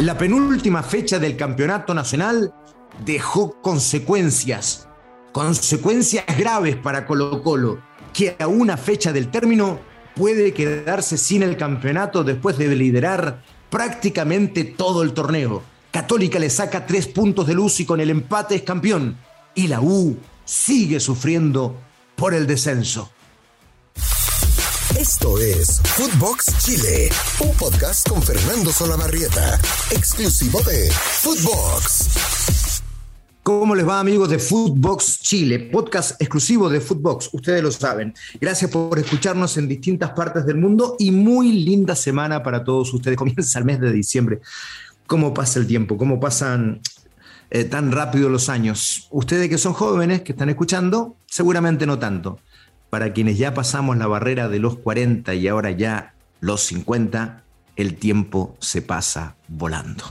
La penúltima fecha del campeonato nacional dejó consecuencias, consecuencias graves para Colo Colo, que a una fecha del término puede quedarse sin el campeonato después de liderar prácticamente todo el torneo. Católica le saca tres puntos de luz y con el empate es campeón. Y la U sigue sufriendo por el descenso. Esto es Footbox Chile, un podcast con Fernando Solabarrieta, exclusivo de Footbox. ¿Cómo les va amigos de Footbox Chile? Podcast exclusivo de Footbox, ustedes lo saben. Gracias por escucharnos en distintas partes del mundo y muy linda semana para todos ustedes. Comienza el mes de diciembre. ¿Cómo pasa el tiempo? ¿Cómo pasan eh, tan rápido los años? Ustedes que son jóvenes, que están escuchando, seguramente no tanto para quienes ya pasamos la barrera de los 40 y ahora ya los 50, el tiempo se pasa volando.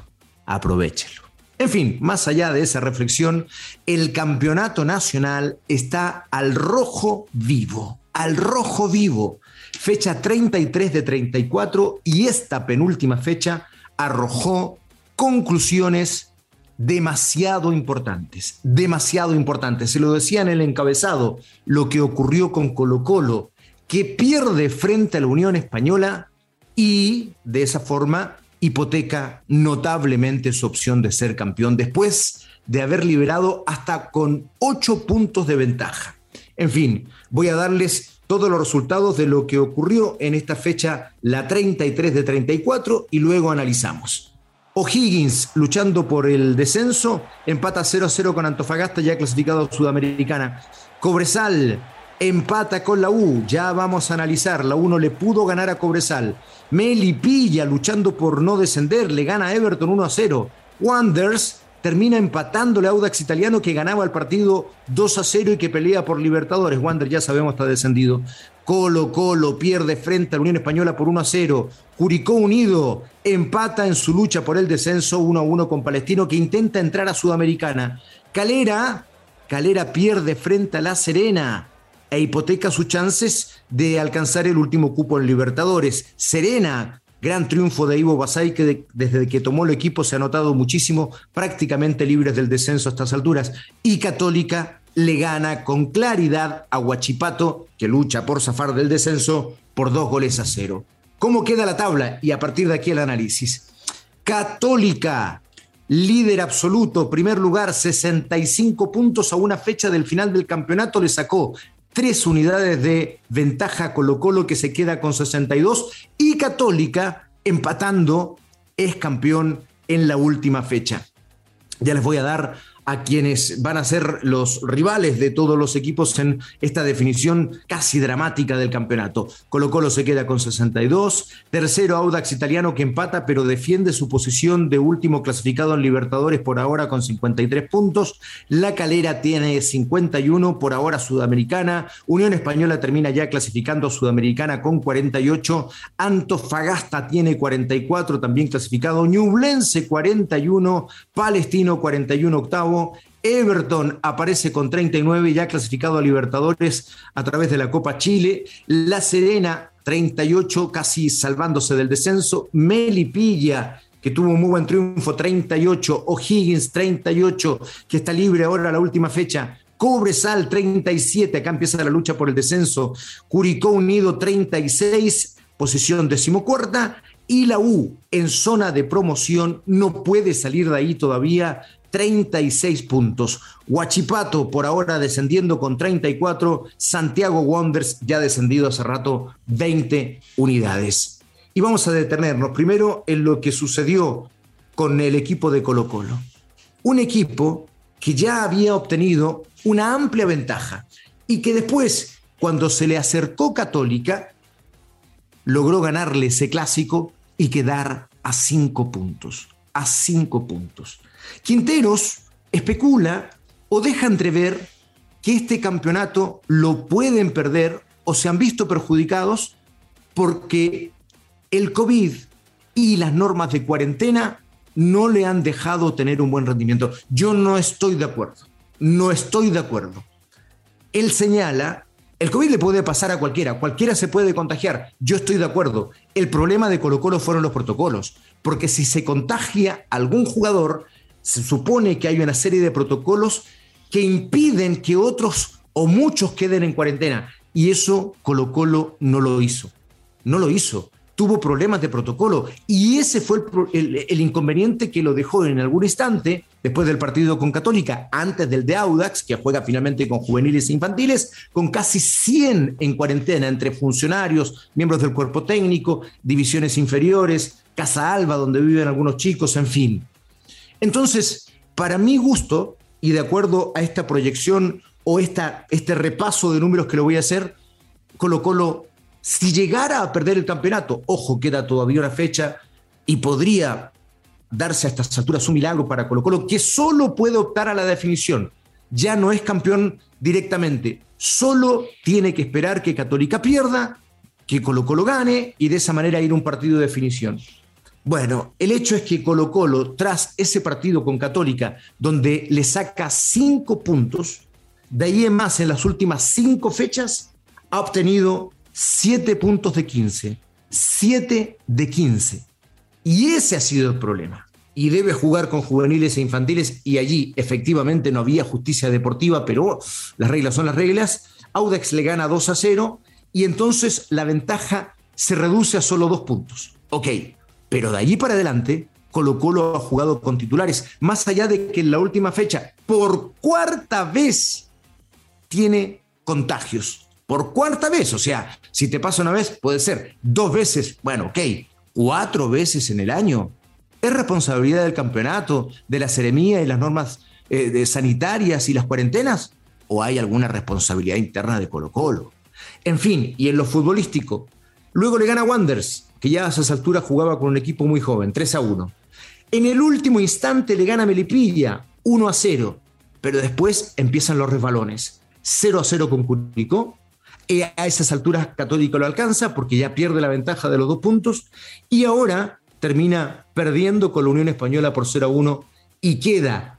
Aprovechelo. En fin, más allá de esa reflexión, el campeonato nacional está al rojo vivo, al rojo vivo. Fecha 33 de 34 y esta penúltima fecha arrojó conclusiones demasiado importantes, demasiado importantes. Se lo decía en el encabezado, lo que ocurrió con Colo Colo, que pierde frente a la Unión Española y de esa forma hipoteca notablemente su opción de ser campeón después de haber liberado hasta con ocho puntos de ventaja. En fin, voy a darles todos los resultados de lo que ocurrió en esta fecha, la 33 de 34, y luego analizamos. O'Higgins luchando por el descenso, empata 0-0 con Antofagasta ya clasificado a Sudamericana. Cobresal empata con la U, ya vamos a analizar, la U no le pudo ganar a Cobresal. Melipilla luchando por no descender, le gana a Everton 1-0. Wanders termina empatándole a Audax Italiano que ganaba el partido 2 a 0 y que pelea por Libertadores. Wander ya sabemos está descendido. Colo Colo pierde frente a la Unión Española por 1 a 0. Curicó Unido empata en su lucha por el descenso 1 a 1 con Palestino que intenta entrar a Sudamericana. Calera, Calera pierde frente a La Serena e hipoteca sus chances de alcanzar el último cupo en Libertadores. Serena Gran triunfo de Ivo Basay, que desde que tomó el equipo se ha notado muchísimo, prácticamente libres del descenso a estas alturas. Y Católica le gana con claridad a Huachipato, que lucha por zafar del descenso, por dos goles a cero. ¿Cómo queda la tabla? Y a partir de aquí el análisis. Católica, líder absoluto, primer lugar, 65 puntos a una fecha del final del campeonato, le sacó tres unidades de ventaja Colo Colo que se queda con 62 y Católica empatando es campeón en la última fecha. Ya les voy a dar a quienes van a ser los rivales de todos los equipos en esta definición casi dramática del campeonato. Colo Colo se queda con 62, tercero Audax Italiano que empata pero defiende su posición de último clasificado en Libertadores por ahora con 53 puntos, La Calera tiene 51 por ahora Sudamericana, Unión Española termina ya clasificando a Sudamericana con 48, Antofagasta tiene 44 también clasificado, Ñublense 41, Palestino 41 octavo, Everton aparece con 39 ya clasificado a Libertadores a través de la Copa Chile. La Serena 38 casi salvándose del descenso. Melipilla que tuvo un muy buen triunfo 38. O'Higgins 38 que está libre ahora a la última fecha. Cobresal 37, acá empieza la lucha por el descenso. Curicó Unido 36, posición decimocuarta. Y la U en zona de promoción no puede salir de ahí todavía 36 puntos. Huachipato por ahora descendiendo con 34. Santiago Wonders ya descendido hace rato 20 unidades. Y vamos a detenernos primero en lo que sucedió con el equipo de Colo Colo. Un equipo que ya había obtenido una amplia ventaja y que después, cuando se le acercó Católica, logró ganarle ese clásico y quedar a cinco puntos. A cinco puntos. Quinteros especula o deja entrever que este campeonato lo pueden perder o se han visto perjudicados porque el COVID y las normas de cuarentena no le han dejado tener un buen rendimiento. Yo no estoy de acuerdo, no estoy de acuerdo. Él señala El COVID le puede pasar a cualquiera, cualquiera se puede contagiar, yo estoy de acuerdo. El problema de Colo Colo fueron los protocolos, porque si se contagia algún jugador, se supone que hay una serie de protocolos que impiden que otros o muchos queden en cuarentena. Y eso Colo Colo no lo hizo. No lo hizo tuvo problemas de protocolo y ese fue el, inconveniente que lo dejó en algún instante, después del partido con Católica, antes del de Audax, que juega finalmente con juveniles e infantiles, con casi 100 en cuarentena entre funcionarios, miembros del cuerpo técnico, divisiones inferiores, Casa Alba, donde viven algunos chicos, en fin. Entonces, para mi gusto, y de acuerdo a esta proyección o esta, este repaso de números que lo voy a hacer, Colo Colo si llegara a perder el campeonato, ojo, queda todavía una fecha y podría darse a estas alturas un milagro para Colo Colo, que solo puede optar a la definición. Ya no es campeón directamente, solo tiene que esperar que Católica pierda, que Colo Colo gane y de esa manera ir a un partido de definición. Bueno, el hecho es que Colo Colo, tras ese partido con Católica, donde le saca cinco puntos, de ahí en más en las últimas cinco fechas, ha obtenido 7 puntos de 15. 7 de 15. Y ese ha sido el problema. Y debe jugar con juveniles e infantiles y allí efectivamente no había justicia deportiva, pero las reglas son las reglas. Audax le gana 2 a 0 y entonces la ventaja se reduce a solo dos puntos. Ok, pero de allí para adelante Colo Colo ha jugado con titulares, más allá de que en la última fecha, por cuarta vez, tiene contagios por cuarta vez. O sea, si te pasa una vez, puede ser dos veces, bueno, ok, cuatro veces en el año. ¿Es responsabilidad del campeonato, de la seremía y las normas eh, sanitarias y las cuarentenas? ¿O hay alguna responsabilidad interna de Colo Colo? En fin, y en lo futbolístico, luego le gana Wanders, que ya a esas alturas jugaba con un equipo muy joven, 3 a 1. En el último instante le gana Melipilla, 1 a 0, pero después empiezan los resbalones. 0 a 0 con Curicó, a esas alturas Católico lo alcanza porque ya pierde la ventaja de los dos puntos y ahora termina perdiendo con la Unión Española por 0 a 1 y queda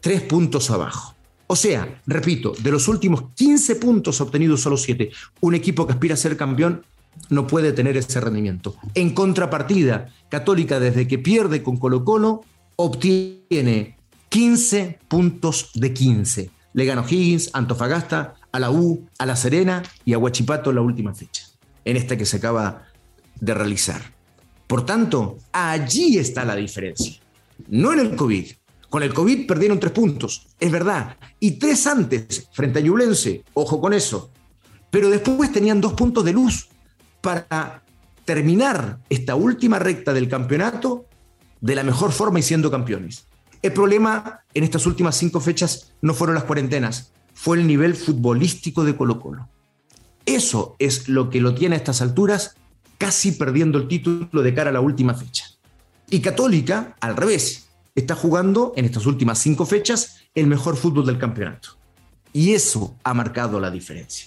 tres puntos abajo. O sea, repito, de los últimos 15 puntos obtenidos solo 7, un equipo que aspira a ser campeón no puede tener ese rendimiento. En contrapartida, Católica desde que pierde con Colo Colo obtiene 15 puntos de 15. Le ganó Higgins, Antofagasta, a la a La Serena y a Huachipato la última fecha, en esta que se acaba de realizar. Por tanto, allí está la diferencia, no en el COVID. Con el COVID perdieron tres puntos, es verdad, y tres antes frente a Ñublense, ojo con eso. Pero después tenían dos puntos de luz para terminar esta última recta del campeonato de la mejor forma y siendo campeones. El problema en estas últimas cinco fechas no fueron las cuarentenas, fue el nivel futbolístico de Colo Colo. Eso es lo que lo tiene a estas alturas, casi perdiendo el título de cara a la última fecha. Y Católica, al revés, está jugando en estas últimas cinco fechas el mejor fútbol del campeonato. Y eso ha marcado la diferencia.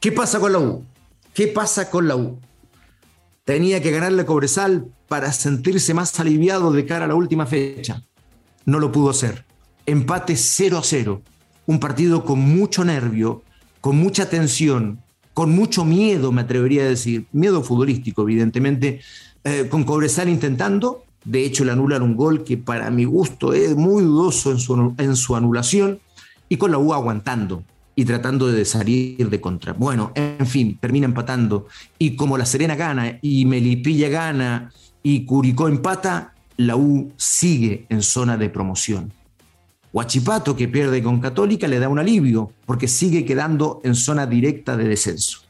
¿Qué pasa con la U? ¿Qué pasa con la U? Tenía que ganarle a Cobresal para sentirse más aliviado de cara a la última fecha. No lo pudo hacer. Empate 0 a 0 un partido con mucho nervio, con mucha tensión, con mucho miedo, me atrevería a decir, miedo futbolístico, evidentemente, eh, con Cobresal intentando, de hecho le anulan un gol que para mi gusto es muy dudoso en su, en su anulación, y con la U aguantando y tratando de salir de contra. Bueno, en fin, termina empatando, y como la Serena gana y Melipilla gana y Curicó empata, la U sigue en zona de promoción. Huachipato, que pierde con Católica, le da un alivio porque sigue quedando en zona directa de descenso.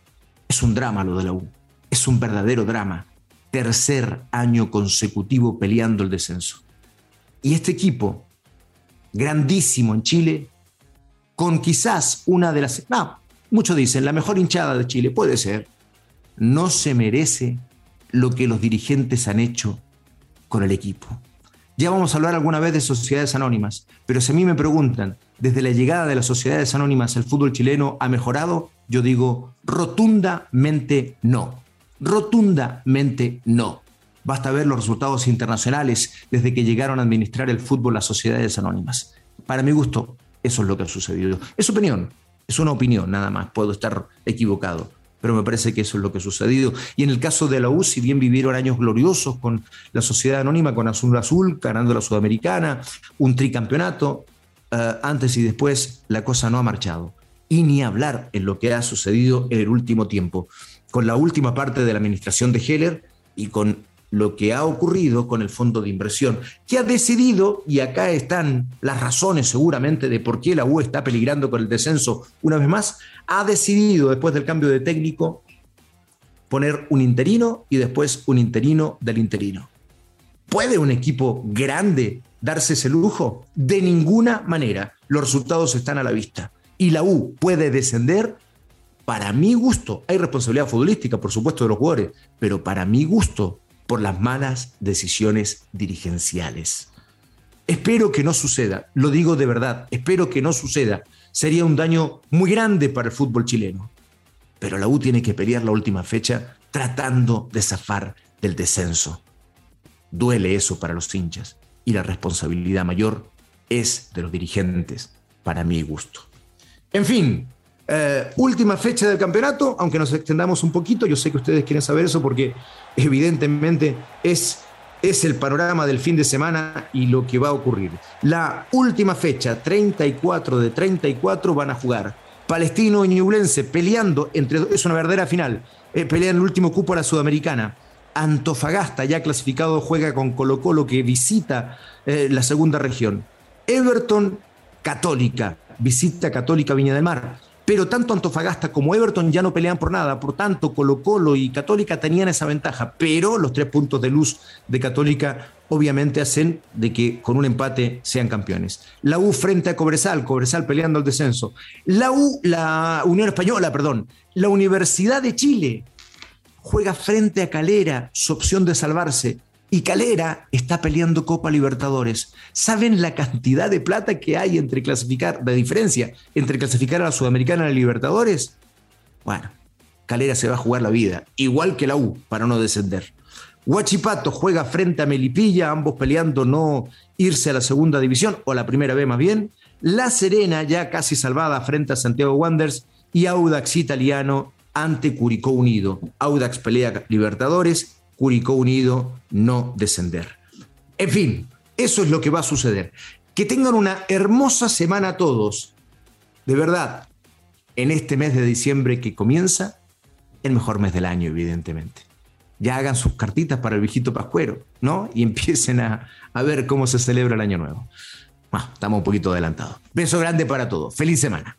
Es un drama lo de la U. Es un verdadero drama. Tercer año consecutivo peleando el descenso. Y este equipo, grandísimo en Chile, con quizás una de las... No, muchos dicen, la mejor hinchada de Chile, puede ser. No se merece lo que los dirigentes han hecho con el equipo. Ya vamos a hablar alguna vez de sociedades anónimas, pero si a mí me preguntan, desde la llegada de las sociedades anónimas el fútbol chileno ha mejorado, yo digo rotundamente no. Rotundamente no. Basta ver los resultados internacionales desde que llegaron a administrar el fútbol las sociedades anónimas. Para mi gusto, eso es lo que ha sucedido. Es opinión. Es una opinión nada más, puedo estar equivocado, pero me parece que eso es lo que ha sucedido. Y en el caso de la U, si bien vivieron años gloriosos con la sociedad anónima, con Azul Azul, ganando la Sudamericana, un tricampeonato, eh, antes y después la cosa no ha marchado. Y ni hablar en lo que ha sucedido en el último tiempo, con la última parte de la administración de Heller y con lo que ha ocurrido con el fondo de inversión, que ha decidido, y acá están las razones seguramente de por qué la U está peligrando con el descenso una vez más, ha decidido después del cambio de técnico poner un interino y después un interino del interino. ¿Puede un equipo grande darse ese lujo? De ninguna manera. Los resultados están a la vista. Y la U puede descender para mi gusto. Hay responsabilidad futbolística, por supuesto, de los jugadores, pero para mi gusto por las malas decisiones dirigenciales. Espero que no suceda, lo digo de verdad, espero que no suceda. Sería un daño muy grande para el fútbol chileno. Pero la U tiene que pelear la última fecha tratando de zafar del descenso. Duele eso para los hinchas y la responsabilidad mayor es de los dirigentes, para mi gusto. En fin, eh, última fecha del campeonato, aunque nos extendamos un poquito, yo sé que ustedes quieren saber eso porque evidentemente es, es el panorama del fin de semana y lo que va a ocurrir. La última fecha, 34 de 34, van a jugar Palestino y Ñublense peleando entre es una verdadera final, eh, pelean el último cupo a la Sudamericana. Antofagasta, ya clasificado, juega con Colo Colo que visita eh, la segunda región. Everton, Católica, visita Católica Viña del Mar pero tanto Antofagasta como Everton ya no pelean por nada, por tanto Colo Colo y Católica tenían esa ventaja, pero los tres puntos de luz de Católica obviamente hacen de que con un empate sean campeones. La U frente a Cobresal, Cobresal peleando el descenso. La U, la Unión Española, perdón, la Universidad de Chile juega frente a Calera, su opción de salvarse. Y Calera está peleando Copa Libertadores. ¿Saben la cantidad de plata que hay entre clasificar, de diferencia entre clasificar a la Sudamericana y a la Libertadores? Bueno, Calera se va a jugar la vida, igual que la U, para no descender. Huachipato juega frente a Melipilla, ambos peleando no irse a la segunda división, o la primera vez más bien. La Serena ya casi salvada frente a Santiago Wanderers y Audax Italiano ante Curicó Unido. Audax pelea Libertadores Curicó Unido no descender. En fin, eso es lo que va a suceder. Que tengan una hermosa semana todos. De verdad, en este mes de diciembre que comienza, el mejor mes del año, evidentemente. Ya hagan sus cartitas para el viejito Pascuero, ¿no? Y empiecen a, a ver cómo se celebra el año nuevo. Bueno, estamos un poquito adelantados. Beso grande para todos. Feliz semana.